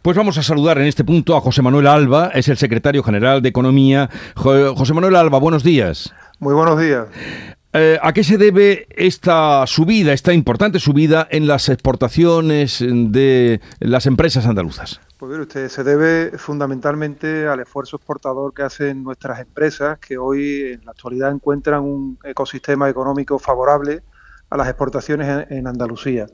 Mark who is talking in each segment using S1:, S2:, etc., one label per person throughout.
S1: Pues vamos a saludar en este punto a José Manuel Alba, es el secretario general de Economía. José Manuel Alba, buenos días.
S2: Muy buenos días.
S1: Eh, ¿A qué se debe esta subida, esta importante subida en las exportaciones de las empresas andaluzas?
S2: Pues mire usted, se debe fundamentalmente al esfuerzo exportador que hacen nuestras empresas, que hoy en la actualidad encuentran un ecosistema económico favorable a las exportaciones en Andalucía.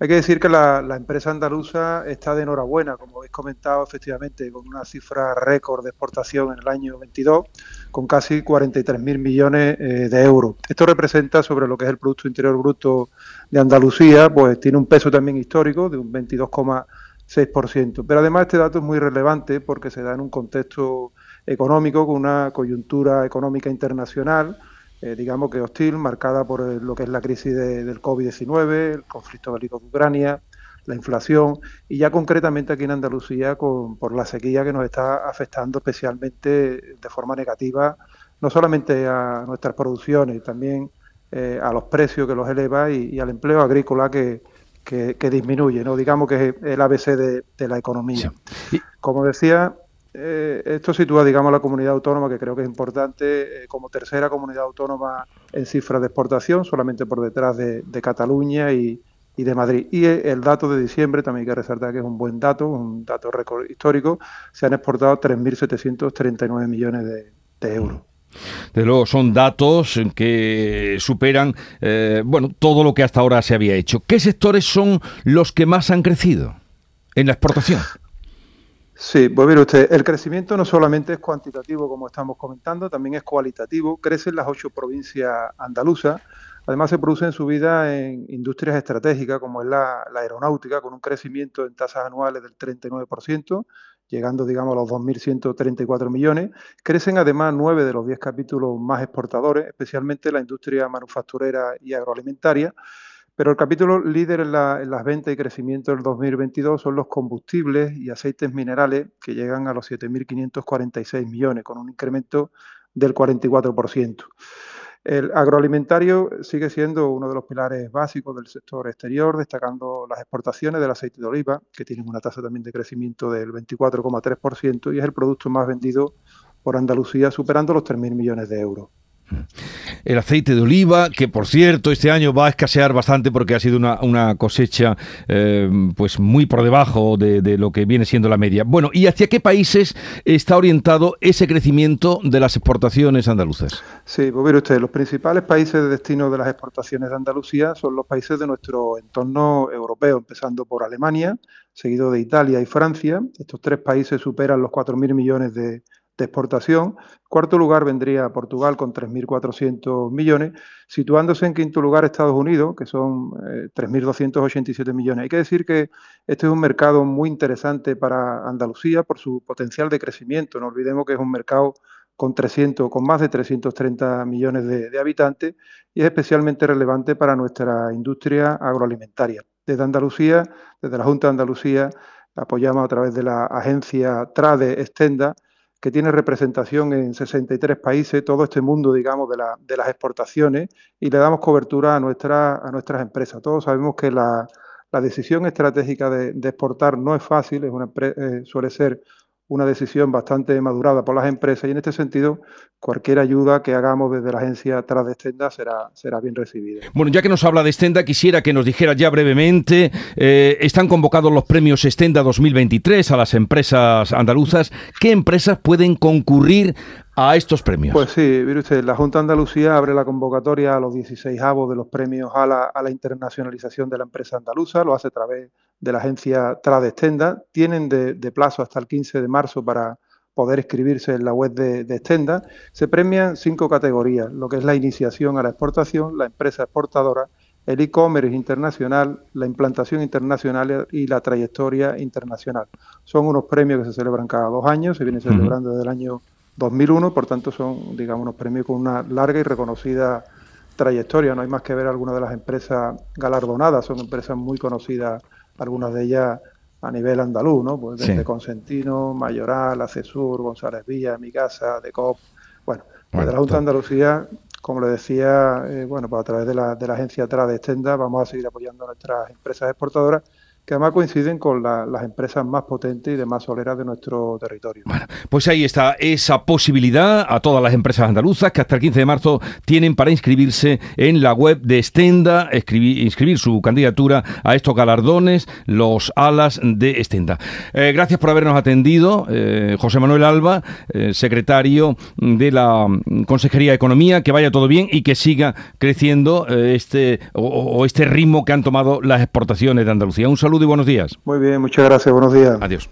S2: Hay que decir que la, empresa andaluza está de enhorabuena, como habéis comentado, efectivamente, con una cifra récord de exportación en el año 22, con casi 43.000 millones eh, de euros. Esto representa sobre lo que es el Producto Interior Bruto de Andalucía, pues tiene un peso también histórico de un 22,6%. Pero además este dato es muy relevante porque se da en un contexto económico con una coyuntura económica internacional eh, digamos que hostil, marcada por lo que es la crisis del COVID-19, el conflicto bélico de Ucrania, la inflación y ya concretamente aquí en Andalucía con, por la sequía que nos está afectando especialmente de forma negativa, no solamente a nuestras producciones, también eh, a los precios que los eleva y, al empleo agrícola que, que, disminuye, ¿no? digamos que es el ABC de, la economía. Como decía, eh, esto sitúa, digamos, la comunidad autónoma, que creo que es importante, eh, como tercera comunidad autónoma en cifras de exportación, solamente por detrás de, Cataluña y, de Madrid. Y eh, el dato de diciembre, también hay que resaltar que es un buen dato, un dato récord histórico, se han exportado 3.739 millones de, euros.
S1: De luego, son datos que superan bueno, todo lo que hasta ahora se había hecho. ¿Qué sectores son los que más han crecido en la exportación?
S2: Sí, pues mire usted, el crecimiento no solamente es cuantitativo, como estamos comentando, también es cualitativo. Crecen las ocho provincias andaluzas. Además, se produce en su vida en industrias estratégicas, como es la, aeronáutica, con un crecimiento en tasas anuales del 39%, llegando, digamos, a los 2.134 millones. Crecen además nueve de los diez capítulos más exportadores, especialmente la industria manufacturera y agroalimentaria. Pero el capítulo líder en, las ventas y crecimiento del 2022 son los combustibles y aceites minerales, que llegan a los 7.546 millones, con un incremento del 44%. El agroalimentario sigue siendo uno de los pilares básicos del sector exterior, destacando las exportaciones del aceite de oliva, que tienen una tasa también de crecimiento del 24,3% y es el producto más vendido por Andalucía, superando los 3.000 millones de euros.
S1: El aceite de oliva, que por cierto este año va a escasear bastante porque ha sido una, cosecha eh, pues muy por debajo de, lo que viene siendo la media. Bueno, ¿y hacia qué países está orientado ese crecimiento de las exportaciones andaluzas?
S2: Sí, pues mire usted, los principales países de destino de las exportaciones de Andalucía son los países de nuestro entorno europeo, empezando por Alemania, seguido de Italia y Francia. Estos tres países superan los 4.000 millones de de exportación. Cuarto lugar vendría Portugal con 3.400 millones, situándose en quinto lugar Estados Unidos, que son 3.287 eh, millones. Hay que decir que este es un mercado muy interesante para Andalucía por su potencial de crecimiento. No olvidemos que es un mercado con 300, con más de 330 millones de, de habitantes y es especialmente relevante para nuestra industria agroalimentaria. Desde Andalucía, desde la Junta de Andalucía, apoyamos a través de la agencia Trade Extenda que tiene representación en 63 países, todo este mundo, digamos, de, las exportaciones, y le damos cobertura a, nuestra, a nuestras empresas. Todos sabemos que la, decisión estratégica de, exportar no es fácil, es una, eh, suele ser una decisión bastante madurada por las empresas y en este sentido cualquier ayuda que hagamos desde la agencia tras de Estenda será, será bien recibida.
S1: Bueno, ya que nos habla de Estenda, quisiera que nos dijera ya brevemente, eh, están convocados los premios Estenda 2023 a las empresas andaluzas. ¿Qué empresas pueden concurrir a estos premios?
S2: Pues sí, mire usted, la Junta de Andalucía abre la convocatoria a los 16 avos de los premios a la, a la internacionalización de la empresa andaluza, lo hace a través de la agencia Tradestenda. Tienen de, plazo hasta el 15 de marzo para poder inscribirse en la web de, de Estenda. Se premian cinco categorías, lo que es la iniciación a la exportación, la empresa exportadora, el e-commerce internacional, la implantación internacional y la trayectoria internacional. Son unos premios que se celebran cada dos años, se vienen celebrando desde el año 2001, por tanto son, digamos, unos premios con una larga y reconocida trayectoria. No hay más que ver algunas de las empresas galardonadas, son empresas muy conocidas algunas de ellas a nivel andaluz, ¿no? Pues desde Consentino, Mayoral, Acesur, González Villa, Mi Casa, Decop, bueno, desde la Junta de Andalucía, como le decía, eh, bueno, pues a través de la, de la agencia TRA de Estenda vamos a seguir apoyando a nuestras empresas exportadoras que además coinciden con las empresas más potentes y de más soleras de nuestro territorio.
S1: Bueno, pues ahí está esa posibilidad a todas las empresas andaluzas que hasta el 15 de marzo tienen para inscribirse en la web de Estenda, inscribir su candidatura a estos galardones, los alas de Estenda. Eh, gracias por habernos atendido, eh, José Manuel Alba, eh, secretario de la Consejería de Economía, que vaya todo bien y que siga creciendo este o este ritmo que han tomado las exportaciones de Andalucía. Un saludo y buenos días.
S2: Muy bien, muchas gracias, buenos días.
S1: Adiós.